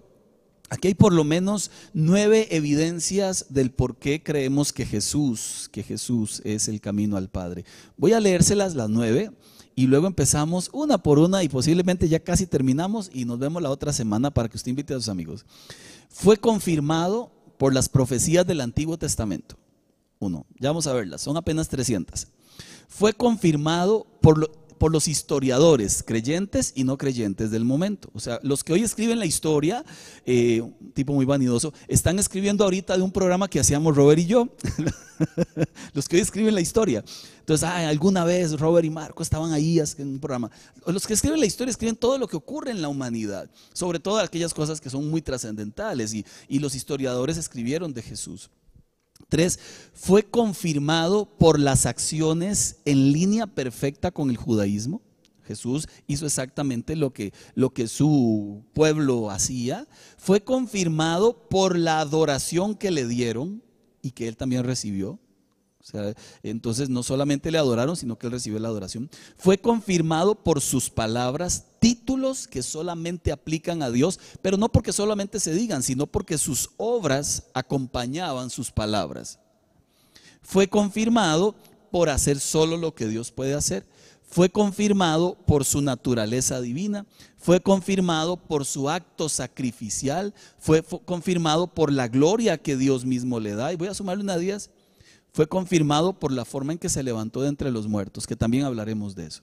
Speaker 1: Aquí hay por lo menos nueve evidencias del por qué creemos que Jesús, que Jesús es el camino al Padre. Voy a leérselas las nueve y luego empezamos una por una y posiblemente ya casi terminamos y nos vemos la otra semana para que usted invite a sus amigos fue confirmado por las profecías del Antiguo Testamento. Uno, ya vamos a verlas, son apenas 300. Fue confirmado por, por los historiadores, creyentes y no creyentes del momento. O sea, los que hoy escriben la historia, eh, un tipo muy vanidoso, están escribiendo ahorita de un programa que hacíamos Robert y yo. *laughs* los que hoy escriben la historia. Entonces, alguna vez Robert y Marco estaban ahí en un programa. Los que escriben la historia escriben todo lo que ocurre en la humanidad, sobre todo aquellas cosas que son muy trascendentales y, y los historiadores escribieron de Jesús. Tres, fue confirmado por las acciones en línea perfecta con el judaísmo. Jesús hizo exactamente lo que, lo que su pueblo hacía. Fue confirmado por la adoración que le dieron y que él también recibió entonces no solamente le adoraron, sino que él recibió la adoración. Fue confirmado por sus palabras, títulos que solamente aplican a Dios, pero no porque solamente se digan, sino porque sus obras acompañaban sus palabras. Fue confirmado por hacer solo lo que Dios puede hacer. Fue confirmado por su naturaleza divina, fue confirmado por su acto sacrificial, fue, confirmado por la gloria que Dios mismo le da. Y voy a sumarle una días fue confirmado por la forma en que se levantó de entre los muertos, que también hablaremos de eso.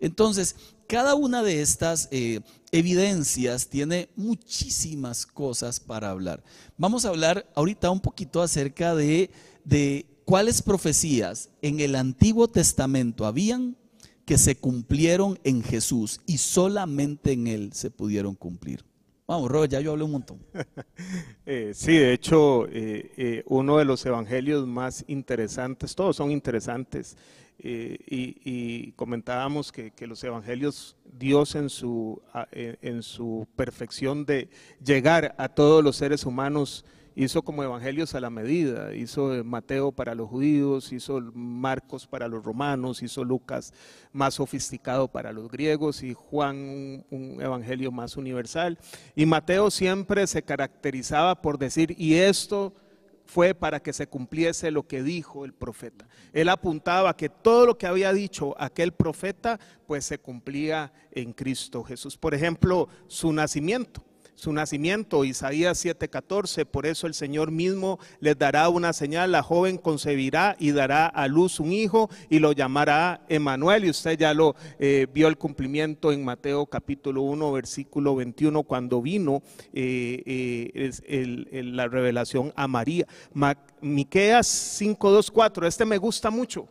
Speaker 1: Entonces, cada una de estas eh, evidencias tiene muchísimas cosas para hablar. Vamos a hablar ahorita un poquito acerca de, de cuáles profecías en el Antiguo Testamento habían que se cumplieron en Jesús y solamente en Él se pudieron cumplir. Vamos, Robert, ya yo hablé un montón. *laughs*
Speaker 2: Eh, sí, de hecho, eh, eh, uno de los evangelios más interesantes, todos son interesantes, y, comentábamos que, que, los evangelios, Dios en su, en su perfección de llegar a todos los seres humanos, hizo como evangelios a la medida, hizo Mateo para los judíos, hizo Marcos para los romanos, hizo Lucas más sofisticado para los griegos y Juan un, evangelio más universal. Y Mateo siempre se caracterizaba por decir, y esto fue para que se cumpliese lo que dijo el profeta. Él apuntaba que todo lo que había dicho aquel profeta, pues se cumplía en Cristo Jesús. Por ejemplo, su nacimiento su nacimiento, Isaías 7:14, por eso el Señor mismo les dará una señal, la joven concebirá y dará a luz un hijo y lo llamará Emanuel, y usted ya lo eh, vio el cumplimiento en Mateo capítulo 1, versículo 21, cuando vino eh, eh, la revelación a María. Miqueas 5:24, este me gusta mucho.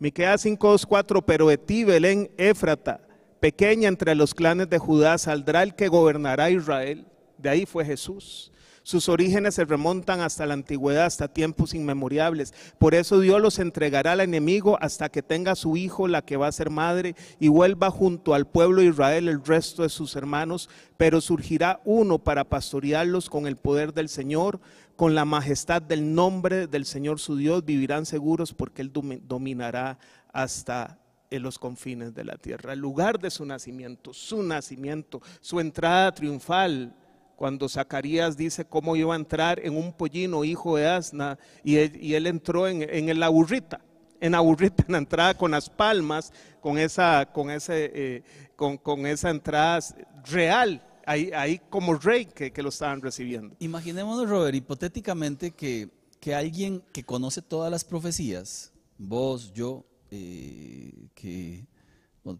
Speaker 2: Miqueas 5:24, pero de ti, Belén, Éfrata, pequeña entre los clanes de Judá saldrá el que gobernará Israel. De ahí fue Jesús. Sus orígenes se remontan hasta la antigüedad, hasta tiempos inmemoriales. Por eso Dios los entregará al enemigo hasta que tenga su hijo, la que va a ser madre, y vuelva junto al pueblo de Israel el resto de sus hermanos. Pero surgirá uno para pastorearlos con el poder del Señor, con la majestad del nombre del Señor su Dios. Vivirán seguros porque Él dominará hasta en los confines de la tierra, el lugar de su nacimiento, su nacimiento, su entrada triunfal. Cuando Zacarías dice cómo iba a entrar en un pollino, hijo de asna, y él, entró en, en, la burrita, en la burrita, *laughs* en la entrada con las palmas, con esa, con ese, eh, con, esa entrada real, ahí, ahí como rey que, que, lo estaban recibiendo.
Speaker 1: Imaginémonos, Robert, hipotéticamente que, que alguien que conoce todas las profecías, vos, yo, eh, que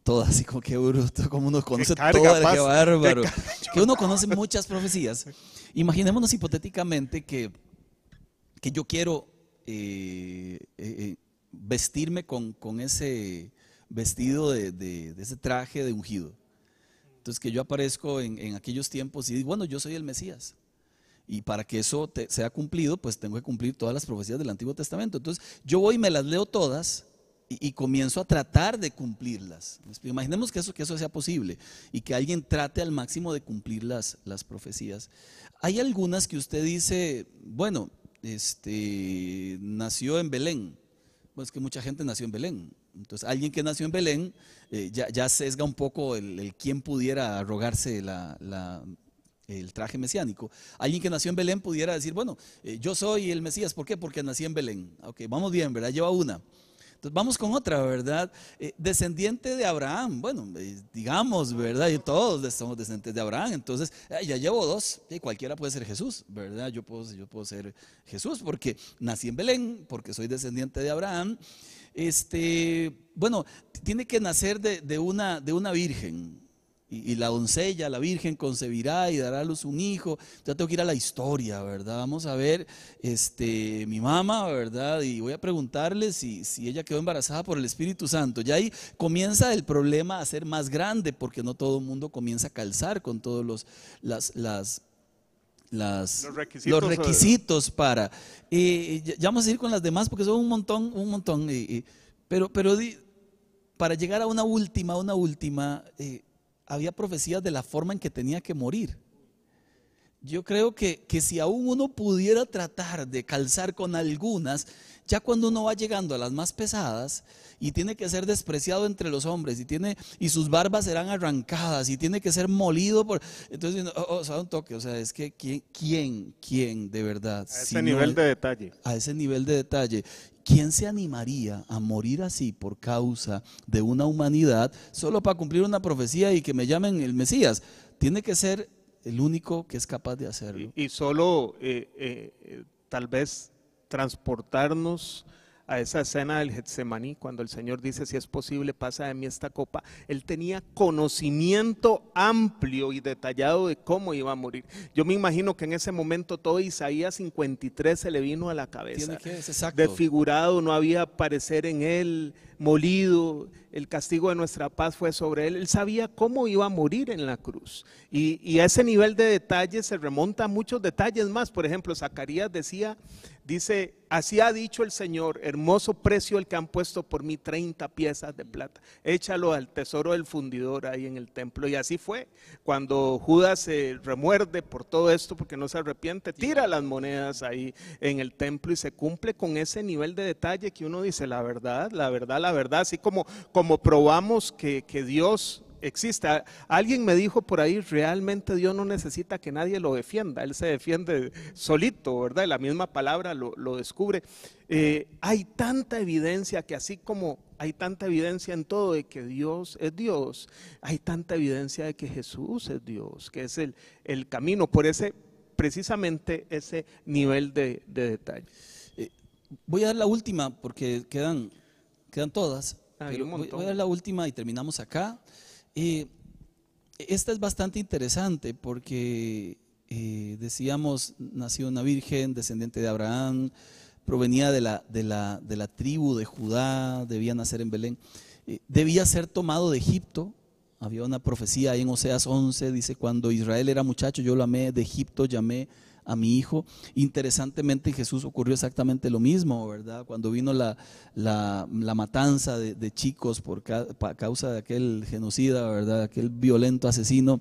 Speaker 1: todo así como que bruto, como uno conoce todas, qué bárbaro, que uno conoce muchas profecías. Imaginémonos hipotéticamente que que yo quiero eh, eh, eh, vestirme con, con ese vestido de, de- de ese traje de ungido. Entonces que yo aparezco en, en aquellos tiempos y digo, bueno, yo soy el Mesías. Y para que eso te- sea cumplido, pues tengo que cumplir todas las profecías del Antiguo Testamento. Entonces yo voy y me las leo todas y, comienzo a tratar de cumplirlas. Imaginemos que eso, que eso sea posible y que alguien trate al máximo de cumplir las, profecías. Hay algunas que usted dice, bueno, este, nació en Belén. Pues que mucha gente nació en Belén. Entonces, alguien que nació en Belén eh, ya, ya sesga un poco el, el quién pudiera arrogarse la- la- el traje mesiánico. Alguien que nació en Belén pudiera decir, bueno, eh, yo soy el Mesías. ¿Por qué? Porque nací en Belén. Ok, vamos bien, ¿verdad? Lleva una. Entonces vamos con otra, ¿verdad? Eh, descendiente de Abraham, bueno, eh, digamos, ¿verdad? Y todos somos descendientes de Abraham, entonces eh, ya llevo dos, y cualquiera puede ser Jesús, ¿verdad? Yo puedo, yo puedo ser Jesús porque nací en Belén, porque soy descendiente de Abraham. Este, bueno, tiene que nacer de una, de una virgen. Y, y la doncella, la virgen, concebirá y dará a luz un hijo. Ya tengo que ir a la historia, ¿verdad? Vamos a ver, este, mi mamá, ¿verdad? Y voy a preguntarle si, si ella quedó embarazada por el Espíritu Santo. Ya ahí comienza el problema a ser más grande, porque no todo el mundo comienza a calzar con todos los, las, las, las,
Speaker 2: Los requisitos,
Speaker 1: los requisitos para. Eh, ya, vamos a ir con las demás porque son un montón, un montón. eh, eh, pero pero di- para llegar a una última, una última, eh, había profecías de la forma en que tenía que morir. Yo creo que, que si aún uno pudiera tratar de calzar con algunas, ya cuando uno va llegando a las más pesadas y tiene que ser despreciado entre los hombres y tiene y sus barbas serán arrancadas y tiene que ser molido por entonces oh, oh, o sea, un toque, o sea, es que quién quién quién de verdad
Speaker 2: A ese nivel de detalle.
Speaker 1: a ese nivel de detalle. ¿Quién se animaría a morir así por causa de una humanidad solo para cumplir una profecía y que me llamen el Mesías? Tiene que ser el único que es capaz de hacerlo.
Speaker 2: Y, y solo eh, eh, eh, tal vez transportarnos a esa escena del Getsemaní, cuando el Señor dice, si es posible, pasa de mí esta copa. Él tenía conocimiento amplio y detallado de cómo iba a morir. Yo me imagino que en ese momento todo Isaías 53 se le vino a la cabeza.
Speaker 1: Que es
Speaker 2: desfigurado, no había parecer en él, molido, el castigo de nuestra paz fue sobre él. Él sabía cómo iba a morir en la cruz. Y, y a ese nivel de detalle se remonta a muchos detalles más. Por ejemplo, Zacarías decía, dice, así ha dicho el Señor, hermoso precio el que han puesto por mí 30 piezas de plata. Échalo al tesoro del fundidor ahí en el templo. Y así fue. Cuando Judas se remuerde por todo esto, porque no se arrepiente, tira las monedas ahí en el templo y se cumple con ese nivel de detalle que uno dice, la verdad, la verdad, la verdad, así como, como probamos que, que Dios existe. A- Alguien me dijo por ahí, realmente Dios no necesita que nadie lo defienda, Él se defiende solito, ¿verdad? Y la misma palabra lo, lo descubre. Eh, hay tanta evidencia que así como hay tanta evidencia en todo de que Dios es Dios, hay tanta evidencia de que Jesús es Dios, que es el, el camino, por ese, precisamente ese nivel de, de detalle.
Speaker 1: Voy a dar la última porque quedan, quedan todas.
Speaker 2: Un
Speaker 1: voy, voy a dar la última y terminamos acá. Esta es bastante interesante porque eh, decíamos, nació una virgen, descendiente de Abraham, provenía de la, de la, de la tribu de Judá, debía nacer en Belén, Eh, debía ser tomado de Egipto. Había una profecía ahí en Oseas 11, dice, cuando Israel era muchacho, yo lo amé, de Egipto llamé a mi hijo. Interesantemente en Jesús ocurrió exactamente lo mismo, ¿verdad? Cuando vino la, la, matanza de, chicos por ca- causa de aquel genocida, ¿verdad? Aquel violento asesino,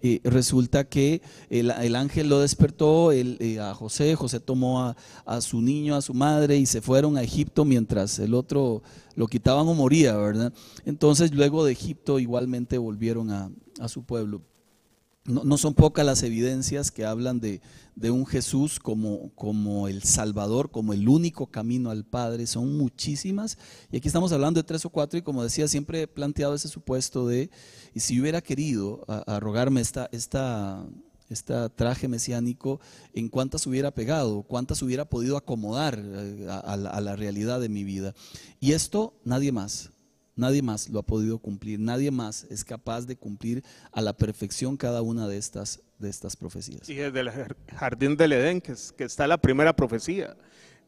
Speaker 1: eh, resulta que el, el ángel lo despertó él, eh, a José, José tomó a, a su niño, a su madre y se fueron a Egipto mientras el otro lo quitaban o moría, ¿verdad? Entonces luego de Egipto igualmente volvieron a, a su pueblo. No, no son pocas las evidencias que hablan de, de un Jesús como, como el Salvador, como el único camino al Padre, son muchísimas. Y aquí estamos hablando de tres o cuatro y como decía, siempre he planteado ese supuesto de, y si hubiera querido arrogarme esta, esta, esta traje mesiánico, ¿en cuántas hubiera pegado? ¿Cuántas hubiera podido acomodar eh, a la realidad de mi vida? Y esto nadie más, Nadie más lo ha podido cumplir. Nadie más es capaz de cumplir a la perfección cada una de estas, de estas profecías.
Speaker 2: Y desde el jar- jardín del Edén, que, es- que está la primera profecía,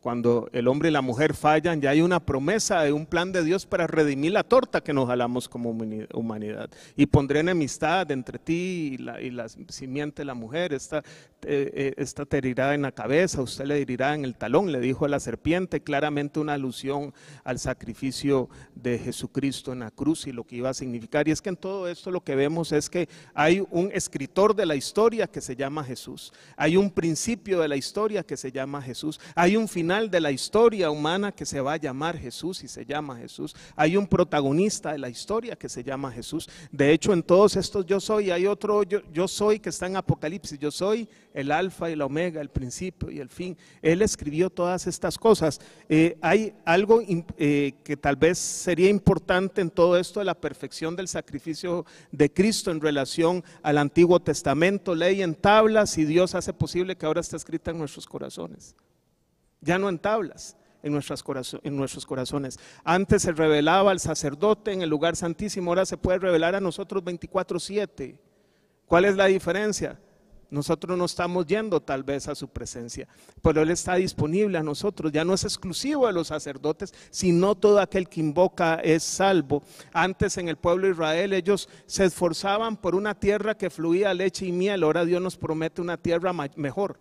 Speaker 2: cuando el hombre y la mujer fallan, ya hay una promesa de un plan de Dios para redimir la torta que nos jalamos como humani- humanidad. Y pondré enemistad entre ti y la, y la simiente la mujer. Esta, eh, esta te herirá en la cabeza, usted le herirá en el talón, le dijo a la serpiente, claramente una alusión al sacrificio de Jesucristo en la cruz y lo que iba a significar. Y es que en todo esto lo que vemos es que hay un escritor de la historia que se llama Jesús, hay un principio de la historia que se llama Jesús, hay un final de la historia humana que se va a llamar Jesús y se llama Jesús, hay un protagonista de la historia que se llama Jesús. De hecho, en todos estos yo soy, hay otro yo, soy que está en Apocalipsis, yo soy el alfa y la omega, el principio y el fin. Él escribió todas estas cosas. Eh, hay algo eh, que tal vez sería importante en todo esto de la perfección del sacrificio de Cristo en relación al Antiguo Testamento, ley en tablas y Dios hace posible que ahora esté escrita en nuestros corazones. Ya no en tablas. En, nuestras en nuestros corazones. Antes se revelaba al sacerdote en el lugar santísimo, ahora se puede revelar a nosotros 24/7. ¿Cuál es la diferencia? Nosotros no estamos yendo tal vez a su presencia, pero Él está disponible a nosotros. Ya no es exclusivo de los sacerdotes, sino todo aquel que invoca es salvo. Antes en el pueblo de Israel ellos se esforzaban por una tierra que fluía leche y miel. Ahora Dios nos promete una tierra mejor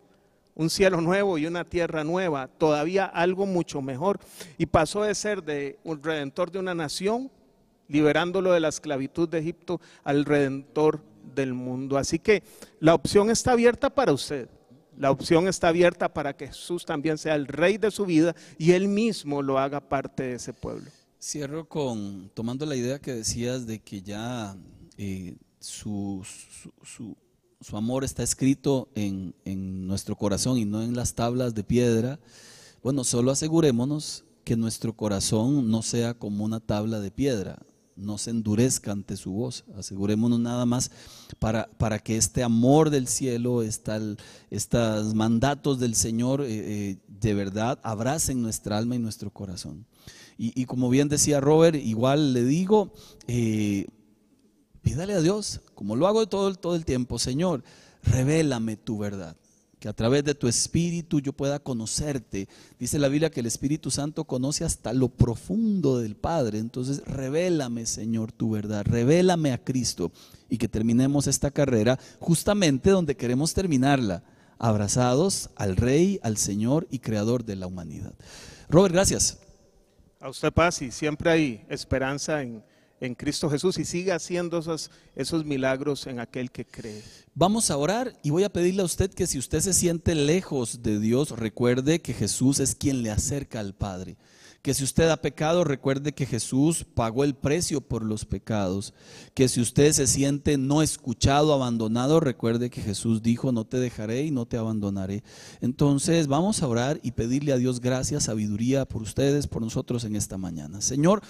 Speaker 2: un cielo nuevo y una tierra nueva, todavía algo mucho mejor. Y pasó de ser de un redentor de una nación, liberándolo de la esclavitud de Egipto, al redentor del mundo. Así que la opción está abierta para usted. La opción está abierta para que Jesús también sea el rey de su vida y él mismo lo haga parte de ese pueblo.
Speaker 1: Cierro con, tomando la idea que decías de que ya eh, su, su, su- su amor está escrito en, en nuestro corazón y no en las tablas de piedra. Bueno, solo asegurémonos que nuestro corazón no sea como una tabla de piedra, no se endurezca ante su voz. Asegurémonos nada más para, para que este amor del cielo, estos mandatos del Señor eh, eh, de verdad abracen nuestra alma y nuestro corazón. Y, y como bien decía Robert, igual le digo, eh, pídale a Dios, como lo hago todo, todo el tiempo, Señor, revélame tu verdad. Que a través de tu espíritu yo pueda conocerte. Dice la Biblia que el Espíritu Santo conoce hasta lo profundo del Padre. Entonces, revélame, Señor, tu verdad. Revélame a Cristo. Y que terminemos esta carrera justamente donde queremos terminarla. Abrazados al Rey, al Señor y Creador de la humanidad. Robert, gracias.
Speaker 2: A usted paz y siempre hay esperanza en, en Cristo Jesús y siga haciendo esos, esos milagros en aquel que cree.
Speaker 1: Vamos a orar y voy a pedirle a usted que si usted se siente lejos de Dios, recuerde que Jesús es quien le acerca al Padre. Que si usted ha pecado, recuerde que Jesús pagó el precio por los pecados. Que si usted se siente no escuchado, abandonado, recuerde que Jesús dijo, no te dejaré y no te abandonaré. Entonces vamos a orar y pedirle a Dios gracias, sabiduría por ustedes, por nosotros en esta mañana. Señor,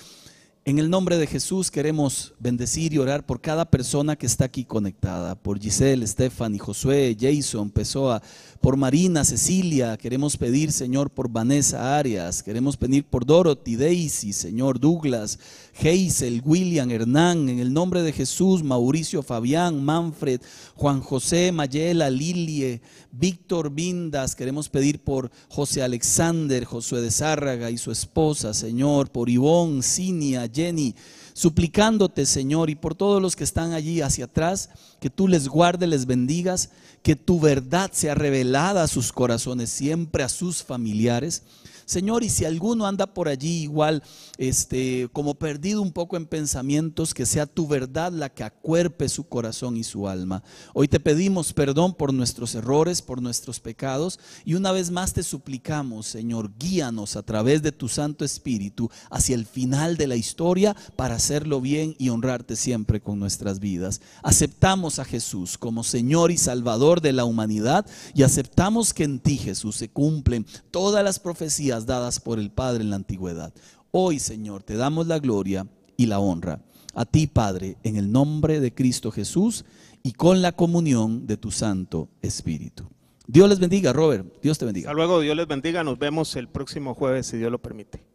Speaker 1: en el nombre de Jesús queremos bendecir y orar por cada persona que está aquí conectada, por Giselle, Stephanie, Josué, Jason, Pessoa, por Marina, Cecilia, queremos pedir, Señor, por Vanessa Arias, queremos pedir por Dorothy, Daisy, Señor, Douglas, Hazel, William, Hernán, en el nombre de Jesús, Mauricio, Fabián, Manfred, Juan José, Mayela, Lilie, Víctor Vindas, queremos pedir por José Alexander, Josué de Zárraga y su esposa, Señor, por Ivonne, Cinia, Jenny, suplicándote, Señor, y por todos los que están allí hacia atrás, que tú les guardes, les bendigas, que tu verdad sea revelada a sus corazones, siempre a sus familiares. Señor, y si alguno anda por allí igual, este, como perdido un poco en pensamientos, que sea tu verdad la que acuerpe su corazón y su alma. Hoy te pedimos perdón por nuestros errores, por nuestros pecados, y una vez más te suplicamos, Señor, guíanos a través de tu Santo Espíritu hacia el final de la historia para hacerlo bien y honrarte siempre con nuestras vidas. Aceptamos a Jesús como Señor y Salvador de la humanidad y aceptamos que en ti, Jesús, se cumplen todas las profecías dadas por el Padre en la antigüedad. Hoy, Señor, te damos la gloria y la honra. A ti, Padre, en el nombre de Cristo Jesús y con la comunión de tu Santo Espíritu. Dios les bendiga, Robert. Dios te bendiga.
Speaker 2: Hasta luego, Dios les bendiga. Nos vemos el próximo jueves, si Dios lo permite.